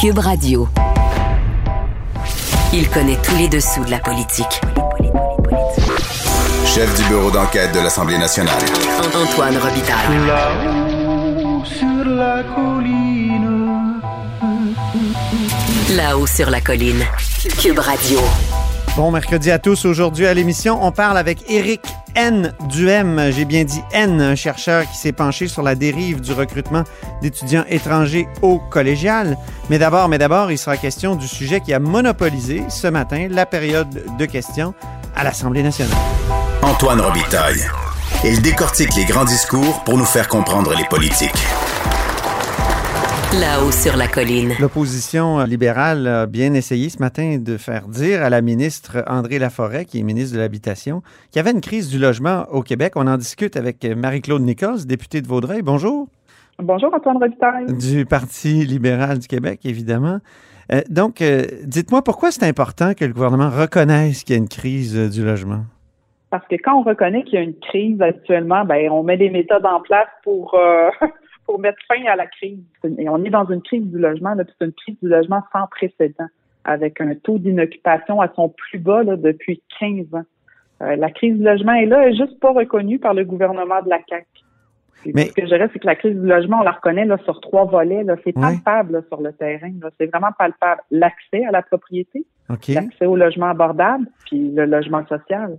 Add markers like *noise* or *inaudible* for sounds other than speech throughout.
Cube Radio. Il connaît tous les dessous de la politique. Chef du bureau d'enquête de l'Assemblée nationale. Antoine Robitaille. Là-haut sur la colline. Là-haut sur la colline. Cube Radio. Bon mercredi à tous. Aujourd'hui à l'émission, on parle avec Éric N. Duhem. J'ai bien dit N, un chercheur qui s'est penché sur la dérive du recrutement d'étudiants étrangers au collégial. Mais d'abord, mais d'abord, il sera question du sujet qui a monopolisé ce matin la période de questions à l'Assemblée nationale. Antoine Robitaille. Il décortique les grands discours pour nous faire comprendre les politiques. Là-haut sur la colline. L'opposition libérale a bien essayé ce matin de faire dire à la ministre André Laforêt, qui est ministre de l'Habitation, qu'il y avait une crise du logement au Québec. On en discute avec Marie-Claude Nichols, députée de Vaudreuil. Bonjour. Bonjour, Antoine Robitaille. Du Parti libéral du Québec, évidemment. Euh, donc, euh, dites-moi pourquoi c'est important que le gouvernement reconnaisse qu'il y a une crise euh, du logement? Parce que quand on reconnaît qu'il y a une crise actuellement, ben on met des méthodes en place pour euh, *laughs* pour mettre fin à la crise. Et on est dans une crise du logement, c'est une crise du logement sans précédent, avec un taux d'inoccupation à son plus bas là, depuis 15 ans. Euh, la crise du logement est là, elle est juste pas reconnue par le gouvernement de la CAQ. Mais- Ce que je dirais, c'est que la crise du logement, on la reconnaît là, sur trois volets. C'est palpable là, sur le terrain. C'est vraiment palpable. L'accès à la propriété, l'accès au logement abordable, puis le logement social.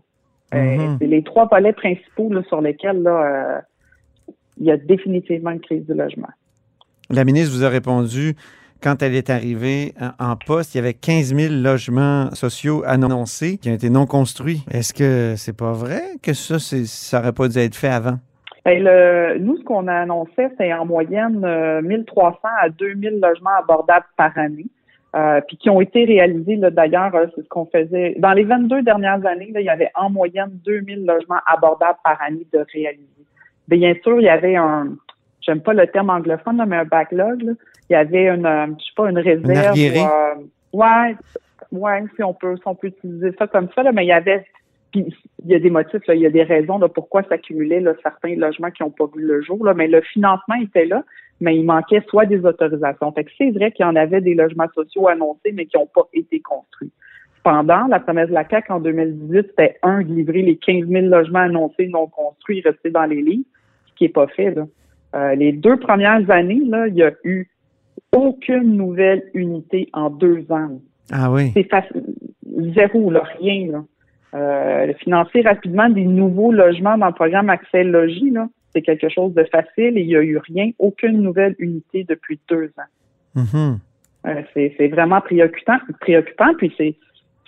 Euh, Mhm. c'est les trois volets principaux là, sur lesquels là, euh, il y a définitivement une crise du logement. La ministre vous a répondu quand elle est arrivée en- en poste, il y avait 15 000 logements sociaux annoncés qui ont été non construits. Est-ce que c'est pas vrai que ça, ça aurait pas dû être fait avant? Ben, le, nous, ce qu'on a annoncé, c'est en moyenne euh, 1300 à 2000 logements abordables par année, euh, puis qui ont été réalisés, d'ailleurs, euh, c'est ce qu'on faisait. Dans les 22 dernières années, là, il y avait en moyenne 2000 logements abordables par année de réaliser. Bien sûr, il y avait un, j'aime pas le terme anglophone, là, mais un backlog, là. il y avait une, euh, je sais pas, une réserve. arriéré. ou, euh, ouais, ouais, si on peut, si on peut utiliser ça comme ça, là, mais il y avait puis il y a des motifs, là, il y a des raisons de pourquoi s'accumulaient là, certains logements qui n'ont pas vu le jour, là, mais le financement était là, mais il manquait soit des autorisations. Fait que c'est vrai qu'il y en avait des logements sociaux annoncés, mais qui n'ont pas été construits. Cependant, la promesse de la CAQ en 2018, c'était un, de livrer les 15 000 logements annoncés non construits restés dans les livres, qui n'est pas fait. Là. Euh, les deux premières années, là, il y a eu aucune nouvelle unité en deux ans. Ah oui. C'est facile. Zéro, là, rien. Là. Euh, financer rapidement des nouveaux logements dans le programme Accès Logis, c'est quelque chose de facile et il n'y a eu rien, aucune nouvelle unité depuis deux ans. Mhm. Euh, c'est, c'est vraiment préoccupant, préoccupant, puis c'est,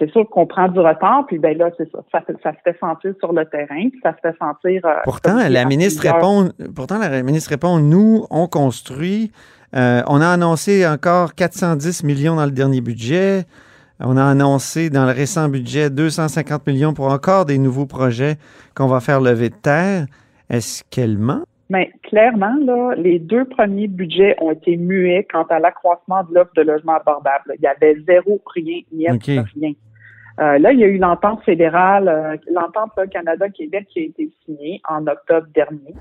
c'est sûr qu'on prend du retard, puis ben là, c'est ça, ça, se fait sentir sur le terrain, puis ça se fait sentir. euh, Pourtant, la ministre plusieurs- répond, pourtant, la ministre répond, nous, on construit. Euh, on a annoncé encore 410 millions dans le dernier budget. On a annoncé dans le récent budget 250 millions pour encore des nouveaux projets qu'on va faire lever de terre. Est-ce qu'elle ment? Mais clairement, là, les deux premiers budgets ont été muets quant à l'accroissement de l'offre de logements abordables. Il y avait zéro, rien, niet, OK. rien. Euh, là, il y a eu l'entente fédérale, euh, l'entente Canada-Québec qui a été signée en octobre dernier.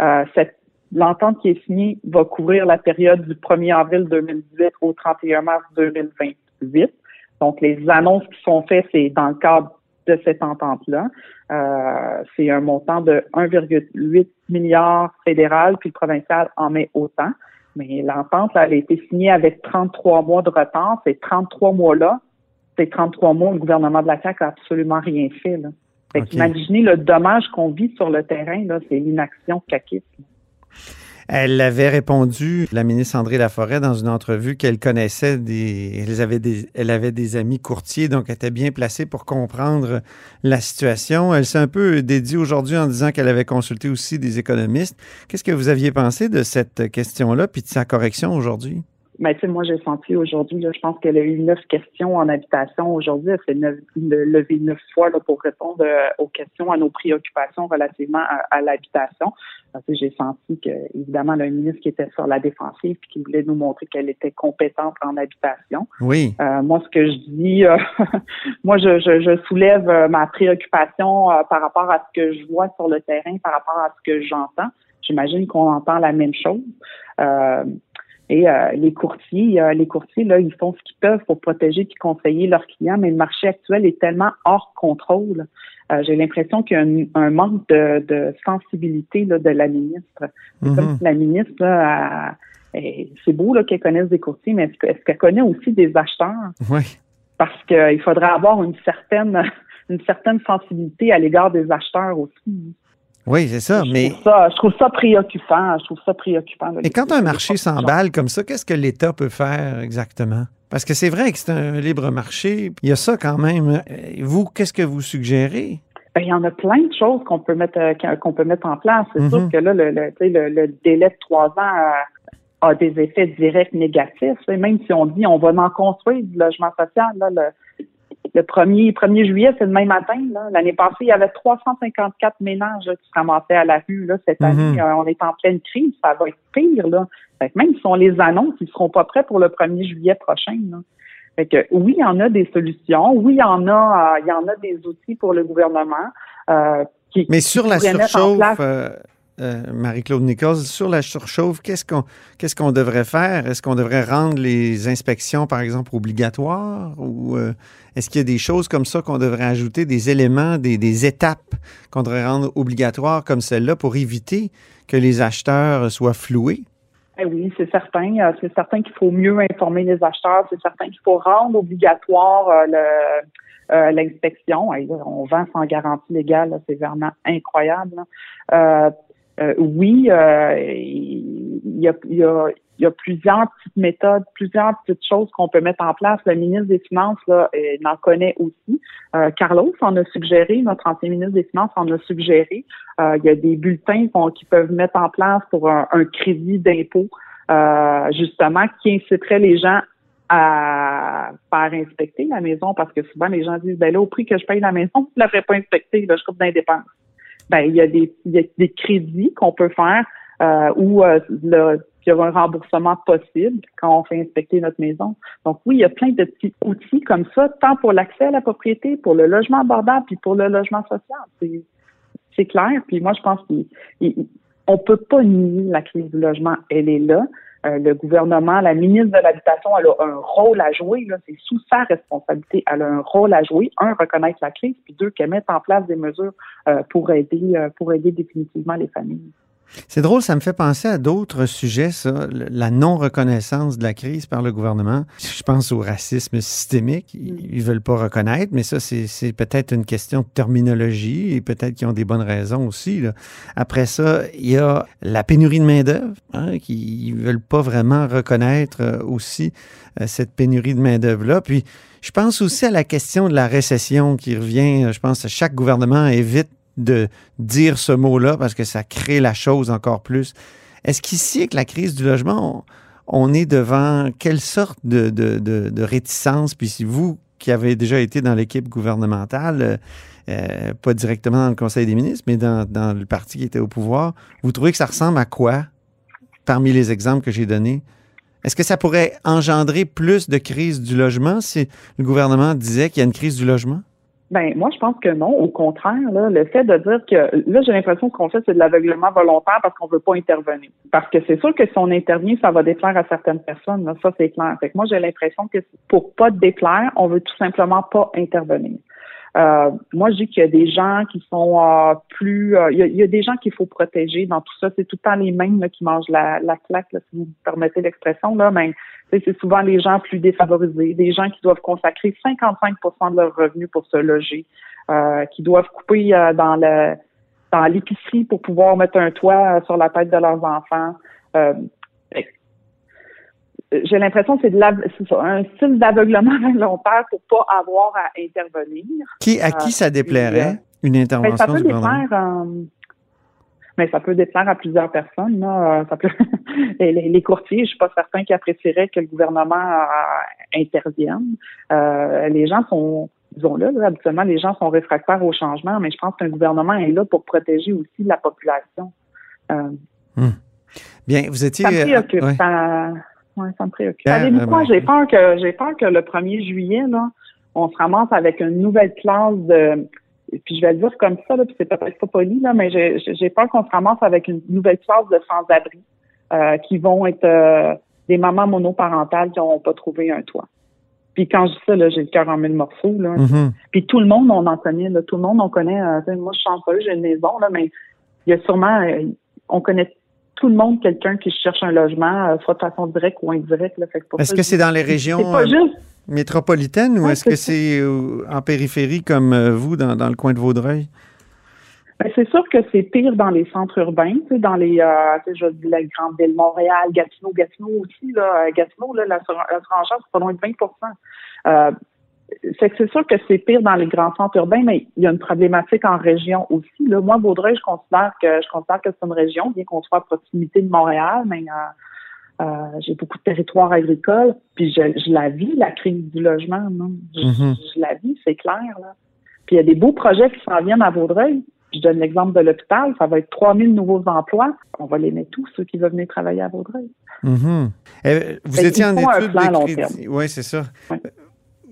Euh, cette L'entente qui est signée va couvrir la période du 1er avril 2018 au 31 mars 2028. Donc, les annonces qui sont faites, c'est dans le cadre de cette entente-là. Euh, c'est un montant de 1,8 milliard fédéral, puis le provincial en met autant. Mais l'entente, elle a été signée avec 33 mois de retard. Ces 33 mois-là, ces 33 mois, le gouvernement de la CAQ n'a absolument rien fait. Là. Fait OK. imaginez le dommage qu'on vit sur le terrain, là, c'est l'inaction caquiste. Elle avait répondu, la ministre André Laforêt, dans une entrevue qu'elle connaissait des elle, avait des. elle avait des amis courtiers, donc elle était bien placée pour comprendre la situation. Elle s'est un peu dédiée aujourd'hui en disant qu'elle avait consulté aussi des économistes. Qu'est-ce que vous aviez pensé de cette question-là, puis de sa correction aujourd'hui? Mais tu sais, moi, j'ai senti aujourd'hui, je pense qu'elle a eu neuf questions en habitation aujourd'hui. Elle s'est levée neuf fois là, pour répondre euh, aux questions, à nos préoccupations relativement à, l'habitation. J'ai senti que, évidemment, le ministre qui était sur la défensive et qui voulait nous montrer qu'elle était compétente en habitation. Oui. Euh, moi, ce que je dis, euh, *laughs* moi, je, je, je, soulève ma préoccupation par rapport à ce que je vois sur le terrain, par rapport à ce que j'entends. J'imagine qu'on entend la même chose. Euh, et euh, les courtiers, euh, les courtiers, là, ils font ce qu'ils peuvent pour protéger et conseiller leurs clients, mais le marché actuel est tellement hors contrôle. Euh, j'ai l'impression qu'il y a un, manque de, de sensibilité là, de la ministre. C'est comme mhm. si la ministre, là, c'est beau là, qu'elle connaisse des courtiers, mais est-ce, qu'elle connaît aussi des acheteurs? Oui. Parce qu'il faudrait avoir une certaine *laughs* une certaine sensibilité à l'égard des acheteurs aussi. Oui, c'est ça, je mais... Trouve ça, je trouve ça préoccupant. Je trouve ça préoccupant. Et quand un marché s'emballe comme ça, qu'est-ce que l'État peut faire exactement? Parce que c'est vrai que c'est un libre marché. Il y a ça quand même. Vous, qu'est-ce que vous suggérez? Ben, il y en a plein de choses qu'on peut mettre euh, qu'on peut mettre en place. C'est sûr mhm. que là, le, le, le, délai de trois ans a, des effets directs négatifs. Même si on dit on va en construire du logement social, là, le, le 1er, 1er juillet, c'est le même matin. L'année passée, il y avait 354 ménages qui se ramassaient à la rue. Là. Cette année, mhm. euh, on est en pleine crise. Ça va être pire. Là. même si on les annonce, ils ne seront pas prêts pour le 1er juillet prochain. Fait que, oui, il y en a des solutions. Oui, il y en a, euh, il y en a des outils pour le gouvernement. Euh, qui, Mais sur la surchauffe, euh, Marie-Claude Nichols, sur la surchauffe, qu'est-ce qu'on qu'est-ce qu'on devrait faire? Est-ce qu'on devrait rendre les inspections, par exemple, obligatoires? Ou euh, est-ce qu'il y a des choses comme ça qu'on devrait ajouter, des éléments, des, des étapes qu'on devrait rendre obligatoires comme celle-là pour éviter que les acheteurs soient floués? Eh oui, c'est certain. Euh, c'est certain qu'il faut mieux informer les acheteurs. C'est certain qu'il faut rendre obligatoire le, l'inspection. On vend sans garantie légale, c'est vraiment incroyable. Euh, euh, oui, euh, il y, a, y, a, y, a, plusieurs petites méthodes, plusieurs petites choses qu'on peut mettre en place. Le ministre des Finances là, euh, en connaît aussi. Carlos en a suggéré, notre ancien ministre des Finances en a suggéré. il y a des bulletins qui peuvent mettre en place pour un, crédit d'impôt, justement, qui inciterait les gens à faire inspecter la maison parce que souvent les gens disent ben là au prix que je paye la maison, je ne la ferai pas inspecter, là, je coupe d'indépendance ben il y a des, il y a des crédits qu'on peut faire euh, où euh, il y a un remboursement possible quand on fait inspecter notre maison. Donc oui, il y a plein de petits outils comme ça, tant pour l'accès à la propriété, pour le logement abordable, puis pour le logement social. C'est clair. Puis moi, je pense qu'on peut pas nier la crise du logement. Elle est là. Euh, le gouvernement, la ministre de l'Habitation, elle a un rôle à jouer. C'est sous sa responsabilité. Elle a un rôle à jouer. Un, reconnaître la crise, puis deux, qu'elle mette en place des mesures euh, pour aider, euh, pour aider définitivement les familles. C'est drôle, ça me fait penser à d'autres sujets, ça, la non-reconnaissance de la crise par le gouvernement. Je pense au racisme systémique. Ils ne veulent pas reconnaître, mais ça, c'est peut-être une question de terminologie et peut-être qu'ils ont des bonnes raisons aussi. Après ça, il y a la pénurie de main-d'œuvre, hein, qui ne veulent pas vraiment reconnaître euh, aussi euh, cette pénurie de main-d'œuvre-là. Puis, je pense aussi à la question de la récession qui revient. Je pense que chaque gouvernement évite de dire ce mot-là parce que ça crée la chose encore plus. Est-ce qu'ici, avec la crise du logement, on, est devant quelle sorte de, réticence? Puis si vous, qui avez déjà été dans l'équipe gouvernementale, euh, pas directement dans le Conseil des ministres, mais dans, dans, le parti qui était au pouvoir, vous trouvez que ça ressemble à quoi parmi les exemples que j'ai donnés? Est-ce que ça pourrait engendrer plus de crise du logement si le gouvernement disait qu'il y a une crise du logement? Ben moi je pense que non. Au contraire, là, le fait de dire que là j'ai l'impression qu'on fait c'est de l'aveuglement volontaire parce qu'on veut pas intervenir. Parce que c'est sûr que si on intervient, ça va déplaire à certaines personnes. Là, ça c'est clair. Fait que moi j'ai l'impression que pour pas déplaire, on veut tout simplement pas intervenir. Euh, moi, je dis qu'il y a des gens qui sont euh, plus... Euh, il, y a, des gens qu'il faut protéger dans tout ça. C'est tout le temps les mêmes là, qui mangent la, la claque, si vous me permettez l'expression. là. Mais c'est souvent les gens plus défavorisés, des gens qui doivent consacrer 55% de leurs revenus pour se loger, qui doivent couper dans le dans l'épicerie pour pouvoir mettre un toit sur la tête de leurs enfants. Euh, j'ai l'impression que c'est de la, un style d'aveuglement volontaire pour pas avoir à intervenir. Qui, à qui ça déplairait, une Ben, intervention ça peut du déplaire, euh, mais ça peut déplaire à plusieurs personnes. Là. Euh, Ça peut, *laughs* les, courtiers, je suis pas certain qu'ils apprécieraient que le gouvernement euh, intervienne. Euh, les gens sont, disons-le, là, habituellement, les gens sont réfractaires au changement, mais je pense qu'un gouvernement est là pour protéger aussi la population. Euh, Bien, vous étiez. ça euh, ouais. Ça, ouais, ça me préoccupe. Savez-vous quoi? vraiment. J'ai peur que j'ai peur que le 1er juillet, là, on se ramasse avec une nouvelle classe de puis je vais le dire comme ça, là, puis c'est peut-être pas poli, là, mais j'ai peur qu'on se ramasse avec une nouvelle classe de sans-abri euh, qui vont être euh, des mamans monoparentales qui n'ont pas trouvé un toit. Puis quand je dis ça, là, j'ai le cœur en mille morceaux. Là. Mhm. Puis tout le monde, on en connaît. Là, tout le monde, on connaît. euh, moi, je suis chanceuse, j'ai une maison, là, mais il y a sûrement, euh, on connaît tout le monde quelqu'un qui cherche un logement, euh, soit de façon directe ou indirecte. Est-ce que c'est dans les régions pas euh, juste. métropolitaines ou Ouais, est-ce que c'est euh, en périphérie comme vous, dans, dans le coin de Vaudreuil? Ben, c'est sûr que c'est pire dans les centres urbains, tu sais, dans les, euh, je dis la grande ville, Montréal, Gatineau, Gatineau aussi, là, Gatineau, là, la, sur- la surenchère, c'est pas loin de 20 euh, c'est que c'est sûr que c'est pire dans les grands centres urbains, mais il y a une problématique en région aussi. Là. Moi, Vaudreuil, je considère que je considère que c'est une région, bien qu'on soit à proximité de Montréal, mais euh, euh, j'ai beaucoup de territoires agricoles, puis je, je la vis, la crise du logement. Non? Je, Mhm. je la vis, c'est clair. Là. Puis il y a des beaux projets qui s'en viennent à Vaudreuil. Je donne l'exemple de l'hôpital, ça va être 3000 nouveaux emplois. On va les mettre tous, ceux qui veulent venir travailler à Vaudreuil. Mhm. Euh, vous Fait étiez en études de long crédit. Oui, c'est ça. Ouais.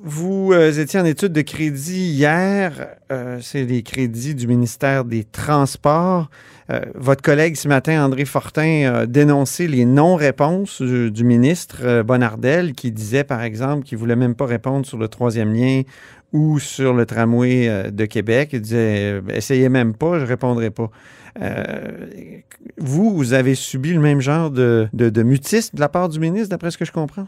Vous euh, étiez en études de crédit hier. Euh, c'est les crédits du ministère des Transports. Euh, votre collègue ce matin, André Fortin, a dénoncé les non-réponses du, ministre euh, Bonnardel qui disait, par exemple, qu'il ne voulait même pas répondre sur le troisième lien ou sur le tramway euh, de Québec. Il disait, euh, essayez même pas, je répondrai pas. Vous, vous avez subi le même genre de, de, de mutisme de la part du ministre, d'après ce que je comprends?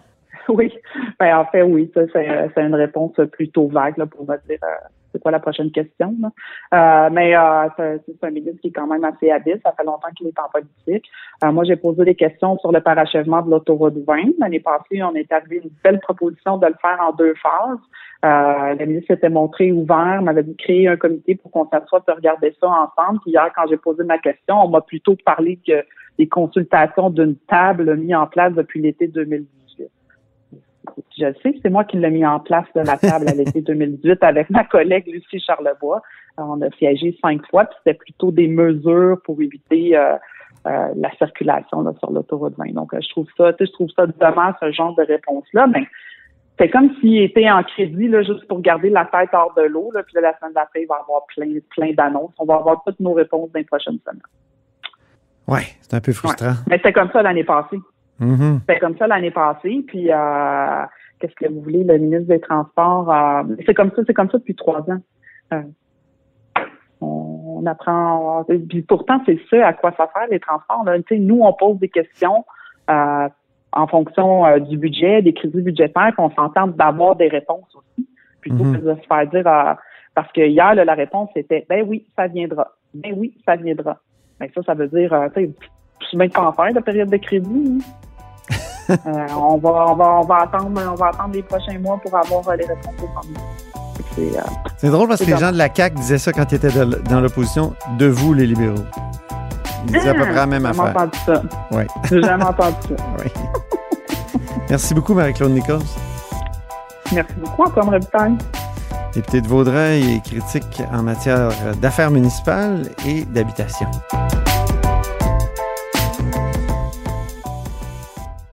Oui. Ben, en fait, oui, ça, c'est, c'est une réponse plutôt vague là, pour me dire euh, c'est quoi la prochaine question. là. Euh, mais euh, c'est, un ministre qui est quand même assez habile. Ça fait longtemps qu'il est en politique. Euh, moi, j'ai posé des questions sur le parachèvement de l'autoroute 20. L'année passée, on est arrivé une belle proposition de le faire en deux phases. Euh, le ministre s'était montré ouvert, m'avait dit créer un comité pour qu'on s'assoie et regarder ça ensemble. Puis hier, quand j'ai posé ma question, on m'a plutôt parlé que des consultations d'une table mise en place depuis l'été 2018. Je sais que c'est moi qui l'ai mis en place de la table à l'été *laughs* 2018 avec ma collègue Lucie Charlebois. On a siégé cinq fois, puis c'était plutôt des mesures pour éviter euh, euh, la circulation là, sur l'autoroute 20. Donc, euh, je trouve ça, tu sais, je trouve ça dommage ce genre de réponse-là. Mais c'est comme s'il était en crédit là, juste pour garder la tête hors de l'eau. Puis là, la semaine d'après, il va y avoir plein, plein d'annonces. On va avoir toutes nos réponses dans les prochaines semaines. Oui, c'est un peu frustrant. Mais c'était comme ça l'année passée. Mhm. C'était comme ça l'année passée. Puis euh, qu'est-ce que vous voulez, le ministre des Transports, euh, c'est comme ça, c'est comme ça depuis trois ans. Euh, on, on apprend. Puis pourtant, c'est ça à quoi ça sert les transports. Là. Nous, on pose des questions euh, en fonction euh, du budget, des crédits budgétaires, qu'on s'entend d'avoir des réponses aussi, plutôt que de se faire dire euh, parce que hier, là, la réponse était ben oui, ça viendra. Ben oui, ça viendra. Ben ça, ça veut dire, euh, tu sais, je suis bien pas en faire de période de crédit. hein. Euh, on va, on va, on va attendre, on va attendre les prochains mois pour avoir euh, les réponses au c'est, euh, C'est drôle parce que les comme- gens de la CAQ disaient ça quand ils étaient de- dans l'opposition, de vous, les libéraux. Ils disaient à peu près la même J'ai jamais affaire. entendu ça. J'ai jamais entendu ça. *laughs* Oui. Merci beaucoup, Marie-Claude Nichols. Merci beaucoup, Antoine Robitaille. Députée de Vaudreuil et critique en matière d'affaires municipales et d'habitation.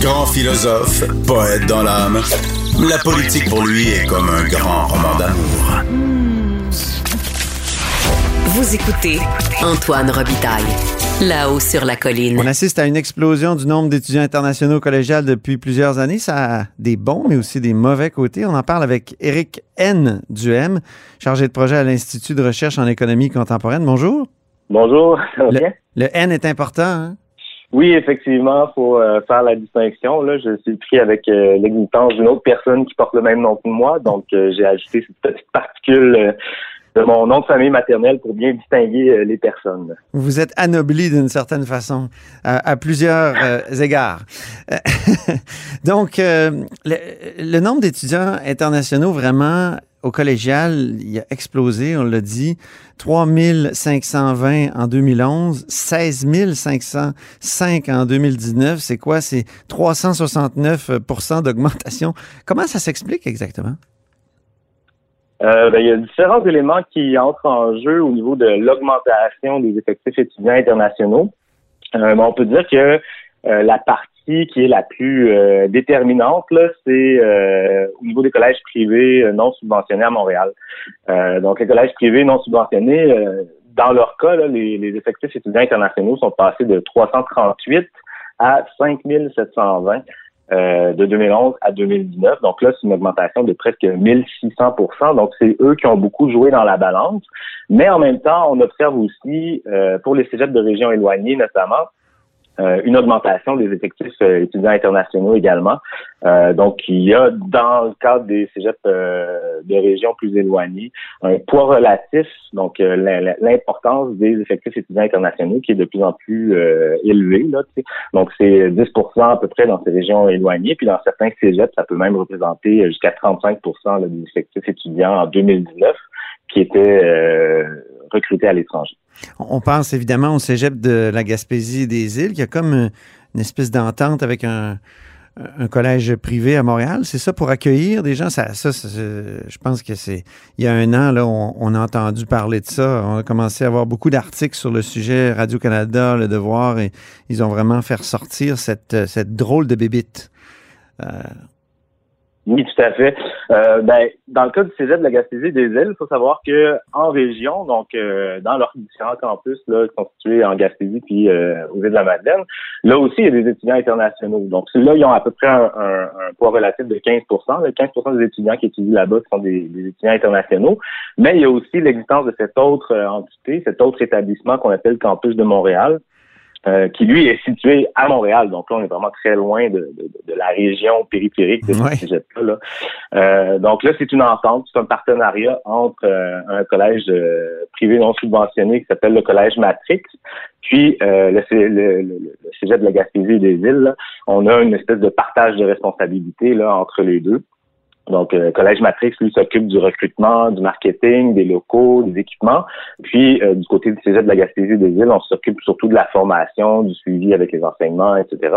Grand philosophe, poète dans l'âme, la politique pour lui est comme un grand roman d'amour. Vous écoutez Antoine Robitaille, là-haut sur la colline. On assiste à une explosion du nombre d'étudiants internationaux collégiales depuis plusieurs années. Ça a des bons, mais aussi des mauvais côtés. On en parle avec Éric N. Duhem, chargé de projet à l'Institut de recherche en économie contemporaine. Bonjour. Bonjour, ça va Le, bien? le N est important. Hein? Oui, effectivement, faut euh, faire la distinction. Là, je suis pris avec euh, l'existence d'une autre personne qui porte le même nom que moi, donc euh, j'ai ajouté cette petite particule de mon nom de famille maternelle pour bien distinguer les personnes. Vous êtes anobli d'une certaine façon, à, plusieurs égards. *laughs* Donc, le, le nombre d'étudiants internationaux vraiment au collégial, il a explosé, on l'a dit. 3520 en 2011, 16 505 en 2019. C'est quoi? C'est 369% d'augmentation. Comment ça s'explique exactement? Euh, ben, il y a différents éléments qui entrent en jeu au niveau de l'augmentation des effectifs étudiants internationaux. Euh, ben, on peut dire que euh, la partie qui est la plus euh, déterminante, là, c'est euh, au niveau des collèges privés euh, non subventionnés à Montréal. Euh, donc, les collèges privés non subventionnés, euh, dans leur cas, là, les, les effectifs étudiants internationaux sont passés de 338 à 5720 euh, de 2011 à 2019. Donc là, c'est une augmentation de presque 1600% Donc, c'est eux qui ont beaucoup joué dans la balance. Mais en même temps, on observe aussi, pour les cégeps de régions éloignées notamment, euh, une augmentation des effectifs euh, étudiants internationaux également. Euh, donc, il y a dans le cadre des cégeps euh, de régions plus éloignées un poids relatif, donc euh, l'im- l'importance des effectifs étudiants internationaux qui est de plus en plus euh, élevé. Là, donc, c'est 10% à peu près dans ces régions éloignées. Puis dans certains cégeps, ça peut même représenter jusqu'à 35 là, des effectifs étudiants en 2019 qui étaient euh, à l'étranger. On pense évidemment au cégep de la Gaspésie des îles, qui a comme une, espèce d'entente avec un, collège privé à Montréal. C'est ça pour accueillir des gens? Ça, je pense que c'est. Il y a un an, là, on, a entendu parler de ça. On a commencé à avoir beaucoup d'articles sur le sujet Radio-Canada, Le Devoir, et ils ont vraiment fait ressortir cette, cette drôle de bébite. Euh, Oui, tout à fait. Euh, ben, dans le cas du Cégep de la Gaspésie des Îles, il faut savoir que en région, donc euh, dans leurs différents campus là, situés en Gaspésie puis euh, aux îles de la Madeleine, là aussi, il y a des étudiants internationaux. Donc, ceux-là, ils ont à peu près un, un, un poids relatif de 15% Le 15% des étudiants qui étudient là-bas sont des, des étudiants internationaux. Mais il y a aussi l'existence de cette autre euh, entité, cet autre établissement qu'on appelle le Campus de Montréal, euh, qui lui est situé à Montréal. Donc là, on est vraiment très loin de, de, de la région périphérique de Ouais. ce cégep-là. là. Euh, donc là, c'est une entente, c'est un partenariat entre euh, un collège euh, privé non subventionné qui s'appelle le collège Matrix, puis euh, le, le, le, le cégep de la Gaspésie et des îles. là. On a une espèce de partage de responsabilité là entre les deux. Donc, euh, Collège Matrix, lui, s'occupe du recrutement, du marketing, des locaux, des équipements. Puis, euh, du côté du Cégep de la Gaspésie des îles, on s'occupe surtout de la formation, du suivi avec les enseignements, etc.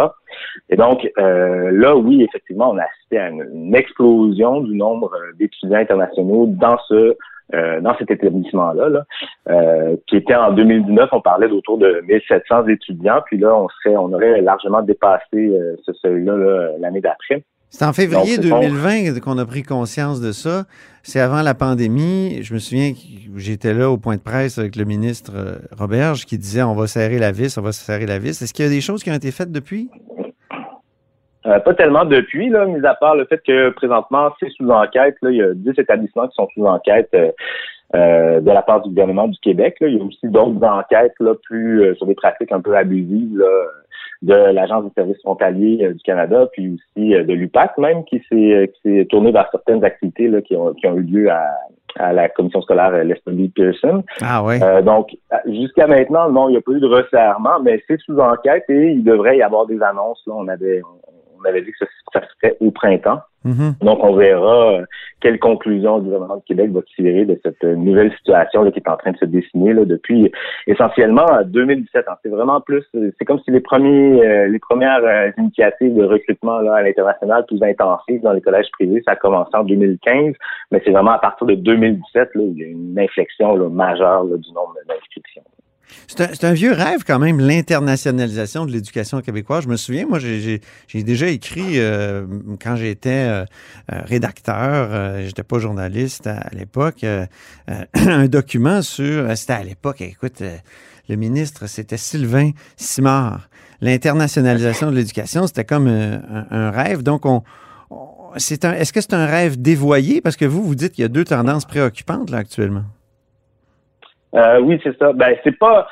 Et donc, euh, là, oui, effectivement, on a assisté à une, explosion du nombre euh, d'étudiants internationaux dans ce euh, dans cet établissement-là, là, euh, qui était en 2019, on parlait d'autour de 1700 étudiants, puis là, on serait, on aurait largement dépassé euh, ce seuil-là là, l'année d'après. C'est en février Donc, c'est bon. 2020 qu'on a pris conscience de ça. C'est avant la pandémie. Je me souviens que j'étais là au point de presse avec le ministre euh, Roberge qui disait on va serrer la vis, on va serrer la vis. Est-ce qu'il y a des choses qui ont été faites depuis? Euh, pas tellement depuis, là, mis à part le fait que présentement, c'est sous enquête. Là, il y a 10 établissements qui sont sous enquête euh, euh, de la part du gouvernement du Québec. Là. Il y a aussi d'autres enquêtes là, plus euh, sur des pratiques un peu abusives là, de l'Agence des services frontaliers euh, du Canada, puis aussi euh, de l'UPAC même, qui s'est euh, qui s'est tourné vers certaines activités là, qui, ont, qui ont eu lieu à, à la commission scolaire Leslie Pearson. Ah ouais. Euh, donc, jusqu'à maintenant, non, il n'y a pas eu de resserrement, mais c'est sous enquête et il devrait y avoir des annonces. Là, on avait, on avait dit que ça, ça se ferait au printemps. Mhm. Donc, on verra euh, quelle conclusion le gouvernement du Québec va tirer de cette euh, nouvelle situation là, qui est en train de se dessiner là, depuis essentiellement euh, 2017. hein. C'est vraiment plus, euh, c'est comme si les premiers, euh, les premières euh, initiatives de recrutement là, à l'international plus intensives dans les collèges privés, ça a commencé en 2015, mais c'est vraiment à partir de 2017 là, où il y a une inflexion là, majeure là, du nombre d'inscriptions. C'est un, vieux rêve quand même, l'internationalisation de l'éducation québécoise. Je me souviens, moi, j'ai- déjà écrit euh, quand j'étais euh, euh, rédacteur, euh, j'étais pas journaliste à, l'époque, *clears throat* un document sur, c'était à l'époque, écoute, le ministre, c'était Sylvain Simard. L'internationalisation de l'éducation, c'était comme un, rêve. Donc, on, on- est-ce que c'est un rêve dévoyé? Parce que vous, vous dites qu'il y a deux tendances préoccupantes là actuellement. Euh, oui, c'est ça. Ben, c'est pas.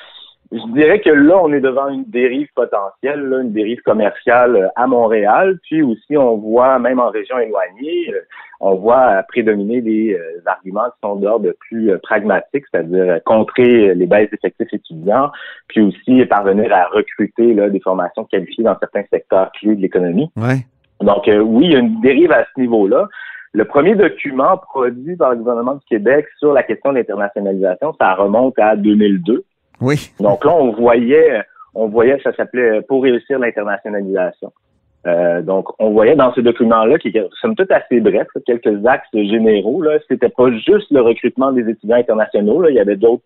Je dirais que là, on est devant une dérive potentielle, là, une dérive commerciale euh, à Montréal. Puis aussi, on voit, même en région éloignée, euh, on voit prédominer des euh, arguments qui sont d'ordre plus pragmatique, c'est-à-dire contrer les baisses d'effectifs étudiants, puis aussi parvenir à recruter là, des formations qualifiées dans certains secteurs clés de l'économie. Ouais. Donc, euh, oui, il y a une dérive à ce niveau-là. Le premier document produit par le gouvernement du Québec sur la question de l'internationalisation, ça remonte à 2002. Oui. Donc là, on voyait, on voyait, ça s'appelait Pour réussir l'internationalisation. Euh, donc, on voyait dans ce document-là, qui est somme toute assez bref, quelques axes généraux. Là, c'était pas juste le recrutement des étudiants internationaux. Là, il y avait d'autres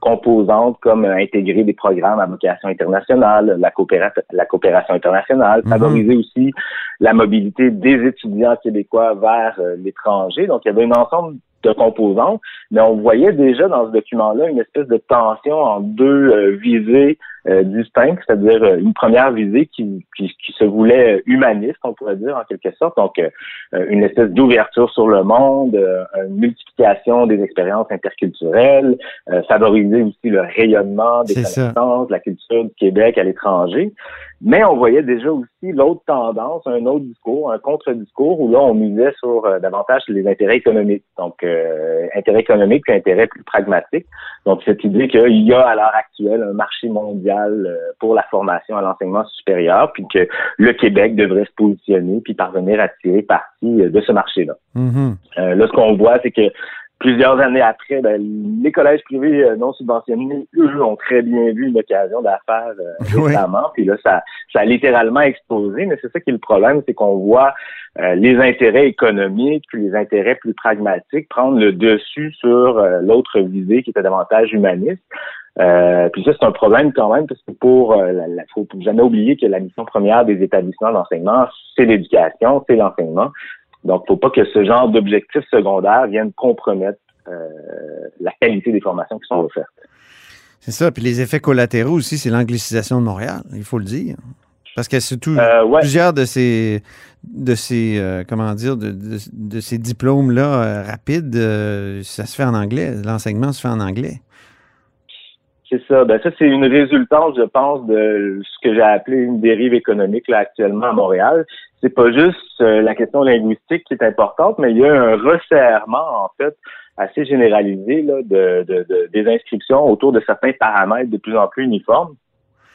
composantes comme euh, intégrer des programmes à vocation internationale, la, coopéra- la coopération internationale, Mhm. favoriser aussi la mobilité des étudiants québécois vers euh, l'étranger. Donc, il y avait un ensemble de composantes, mais on voyait déjà dans ce document-là une espèce de tension en deux visées distinctes, c'est-à-dire euh, une première visée qui, qui, qui se voulait humaniste, on pourrait dire en quelque sorte, donc euh, une espèce d'ouverture sur le monde, euh, une multiplication des expériences interculturelles, euh, favoriser aussi le rayonnement des connaissances, la culture du Québec à l'étranger. Mais on voyait déjà aussi l'autre tendance, un autre discours, un contre-discours où là, on misait sur euh, davantage les intérêts économiques. Donc, euh, intérêts économiques puis intérêts plus pragmatiques. Donc, cette idée qu'il y a à l'heure actuelle un marché mondial euh, pour la formation à l'enseignement supérieur, puis que le Québec devrait se positionner puis parvenir à tirer parti euh, de ce marché-là. Mhm. Euh, là, ce qu'on voit, c'est que plusieurs années après, ben, les collèges privés non subventionnés, eux, ont très bien vu une occasion d'affaires euh, *laughs* Oui. récemment. Puis là, ça, ça a littéralement explosé. Mais c'est ça qui est le problème, c'est qu'on voit euh, les intérêts économiques puis les intérêts plus pragmatiques prendre le dessus sur euh, l'autre visée qui était davantage humaniste. Euh, puis ça, c'est un problème quand même, parce que pour euh, la, la- faut jamais oublier que la mission première des établissements d'enseignement, c'est l'éducation, c'est l'enseignement. Donc, faut pas que ce genre d'objectifs secondaires viennent compromettre euh, la qualité des formations qui sont offertes. C'est ça. Puis les effets collatéraux aussi, c'est l'anglicisation de Montréal, il faut le dire. Parce que surtout, Euh, ouais. plusieurs de ces, de ces euh, comment dire, de, de- de ces diplômes-là euh, rapides, euh, ça se fait en anglais. L'enseignement se fait en anglais. C'est ça. Ben ça, c'est une résultante, je pense, de ce que j'ai appelé une dérive économique là actuellement à Montréal. C'est pas juste euh, la question linguistique qui est importante, mais il y a un resserrement en fait assez généralisé de, de- de- des inscriptions autour de certains paramètres de plus en plus uniformes.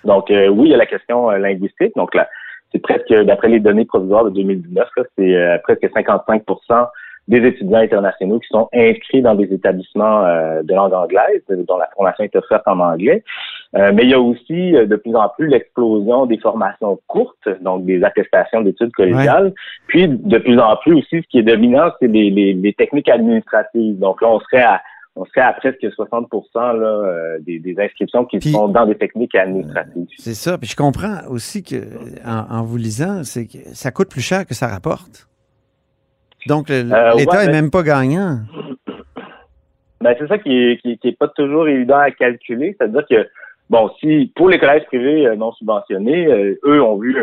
Donc euh, oui, il y a la question euh, linguistique. Donc là, c'est presque, d'après les données provisoires de 2019, là, c'est presque 55 des étudiants internationaux qui sont inscrits dans des établissements euh, de langue anglaise, euh, dont la formation est offerte en anglais. Euh, mais il y a aussi euh, de plus en plus l'explosion des formations courtes, donc des attestations d'études collégiales. Puis de plus en plus aussi, ce qui est dominant, c'est les, les, les techniques administratives. Donc là, on serait à on serait à presque 60 là, euh, des, des inscriptions qui Puis- sont dans des techniques administratives. C'est ça. Puis je comprends aussi que en, en vous lisant, c'est que ça coûte plus cher que ça rapporte. Donc Euh, l'État ouais, est mais- même pas gagnant. Ben, c'est ça qui est, qui, qui est pas toujours évident à calculer. C'est-à-dire que, bon, si pour les collèges privés euh, non subventionnés, euh, eux ont vu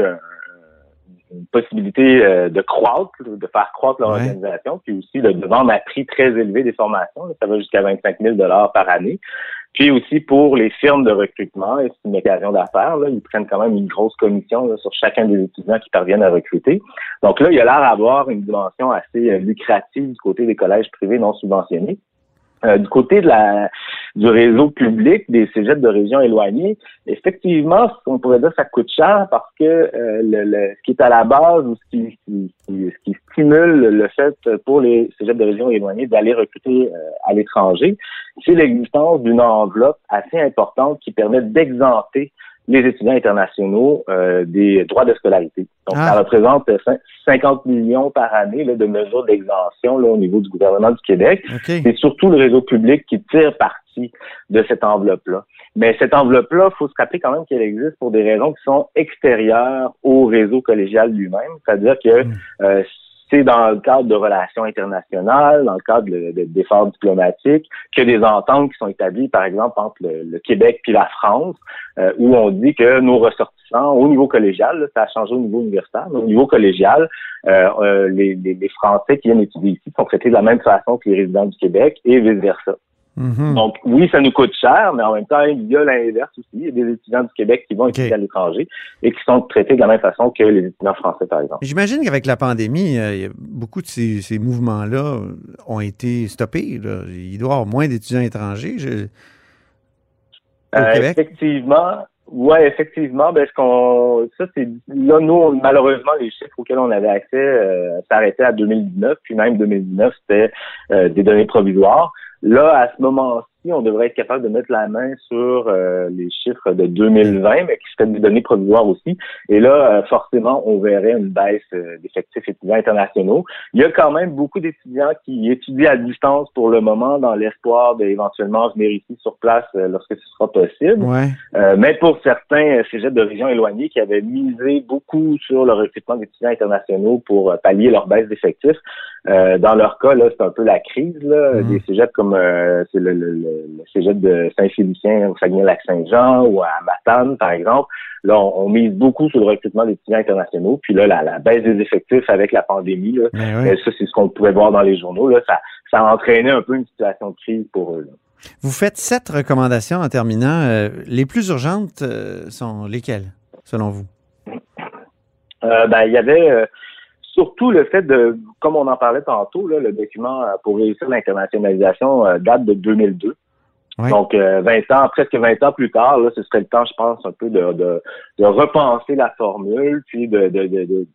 une possibilité de croître, de faire croître leur Ouais. organisation, puis aussi de, vendre à prix très élevé des formations. ça va jusqu'à 25 000 par année. Puis aussi pour les firmes de recrutement, c'est une occasion d'affaires, ils prennent quand même une grosse commission sur chacun des étudiants qui parviennent à recruter. Donc là, il y a l'air d'avoir une dimension assez euh, lucrative du côté des collèges privés non subventionnés. Euh, du côté de la du réseau public des cégeps de régions éloignées, effectivement, on pourrait dire que ça coûte cher parce que euh, le, le- ce qui est à la base ou ce qui, qui- qui- ce qui stimule le fait pour les cégeps de régions éloignées d'aller recruter euh, à l'étranger, c'est l'existence d'une enveloppe assez importante qui permet d'exempter les étudiants internationaux euh, des droits de scolarité. Donc, Ah. ça représente 50 millions par année là, de mesures d'exemption là, au niveau du gouvernement du Québec. OK. C'est surtout le réseau public qui tire parti de cette enveloppe-là. Mais cette enveloppe-là, il faut se rappeler quand même qu'elle existe pour des raisons qui sont extérieures au réseau collégial lui-même. C'est-à-dire que Mm. euh, c'est dans le cadre de relations internationales, dans le cadre de- de- d'efforts diplomatiques, que des ententes qui sont établies, par exemple, entre le, le Québec puis la France, euh, où on dit que nos ressortissants, au niveau collégial, là, ça a changé au niveau universitaire, mais au niveau collégial, euh, euh, les, les- les Français qui viennent étudier ici sont traités de la même façon que les résidents du Québec et vice-versa. Mhm. Donc, oui, ça nous coûte cher, mais en même temps, il y a l'inverse aussi. Il y a des étudiants du Québec qui vont étudier à l'étranger et qui sont traités de la même façon que les étudiants français, par exemple. J'imagine qu'avec la pandémie, euh, beaucoup de ces, ces mouvements-là ont été stoppés. là. Il doit y avoir moins d'étudiants étrangers. Je- Au Euh, Québec? Effectivement. Ouais, effectivement. Ben, ce qu'on, ça, c'est, là, nous, on- malheureusement, les chiffres auxquels on avait accès euh, s'arrêtaient à 2019, puis même 2019, c'était des données provisoires. Là, à ce moment-ci, on devrait être capable de mettre la main sur euh, les chiffres de 2020, mais qui seraient des données provisoires aussi. Et là, euh, forcément, on verrait une baisse euh, d'effectifs étudiants internationaux. Il y a quand même beaucoup d'étudiants qui étudient à distance pour le moment dans l'espoir d'éventuellement venir ici sur place euh, lorsque ce sera possible. Ouais. Euh, mais pour certains cégeps de régions éloignées qui avaient misé beaucoup sur le recrutement d'étudiants internationaux pour pallier leur baisse d'effectifs, euh, dans leur cas, là, c'est un peu la crise. Là, Mhm. Des cégeps comme euh, c'est le, le, cégep de Saint-Félicien au Saguenay-Lac-Saint-Jean ou à Matane, par exemple. Là, on, on mise beaucoup sur le recrutement d'étudiants internationaux. Puis là, la, la baisse des effectifs avec la pandémie, là, oui. euh, ça, c'est ce qu'on pouvait voir dans les journaux. Là, ça, ça a entraîné un peu une situation de crise pour eux. là. Vous faites sept recommandations en terminant. Euh, les plus urgentes euh, sont lesquelles, selon vous? Ben, il y avait surtout le fait de, comme on en parlait tantôt, là, le document euh, pour réussir l'internationalisation euh, date de 2002. Oui. Donc, euh, 20 ans, presque 20 ans plus tard, là, ce serait le temps, je pense, un peu de, de, de repenser la formule, puis de, de, de, de,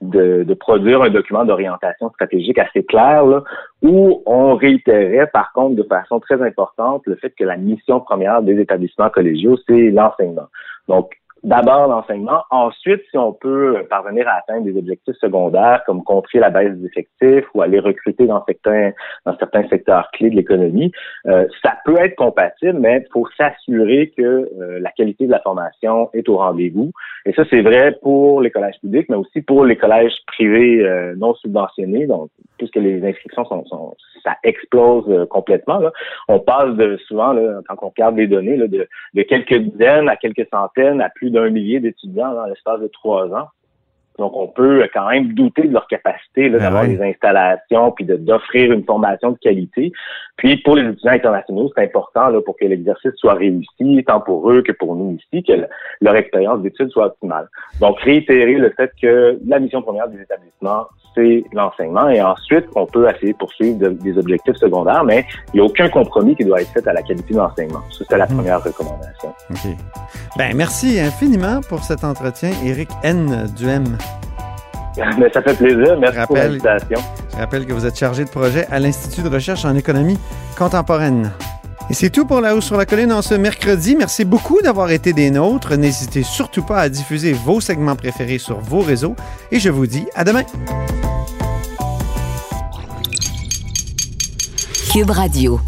de, de produire un document d'orientation stratégique assez clair, là, où on réitérait, par contre, de façon très importante, le fait que la mission première des établissements collégiaux, c'est l'enseignement. Donc, d'abord l'enseignement. Ensuite, si on peut parvenir à atteindre des objectifs secondaires comme contrer la baisse des effectifs ou aller recruter dans certains dans certains secteurs clés de l'économie, euh, ça peut être compatible, mais il faut s'assurer que euh, la qualité de la formation est au rendez-vous. Et ça, c'est vrai pour les collèges publics, mais aussi pour les collèges privés euh, non subventionnés. Donc, puisque les inscriptions sont, sont ça explose euh, complètement. Là. On passe de souvent, là, quand on regarde les données, là, de, de quelques dizaines à quelques centaines à plus d'un millier d'étudiants dans l'espace de trois ans. Donc, on peut quand même douter de leur capacité Ben d'avoir des installations puis d'offrir une formation de qualité. Puis, pour les étudiants internationaux, c'est important là, pour que l'exercice soit réussi, tant pour eux que pour nous ici, que le- leur expérience d'études soit optimale. Donc, réitérer le fait que la mission première des établissements, c'est l'enseignement et ensuite on peut essayer de poursuivre de- des objectifs secondaires, mais il n'y a aucun compromis qui doit être fait à la qualité de l'enseignement. Ça, c'est la Mhm. première recommandation. OK. Ben, merci infiniment pour cet entretien, Éric N. Duhem. *laughs* Mais ça fait plaisir. Merci pour Rappel- l'invitation. Je rappelle que vous êtes chargé de projet à l'Institut de recherche en économie contemporaine. Et c'est tout pour La Hausse sur la Colline en ce mercredi. Merci beaucoup d'avoir été des nôtres. N'hésitez surtout pas à diffuser vos segments préférés sur vos réseaux. Et je vous dis à demain. Cube Radio.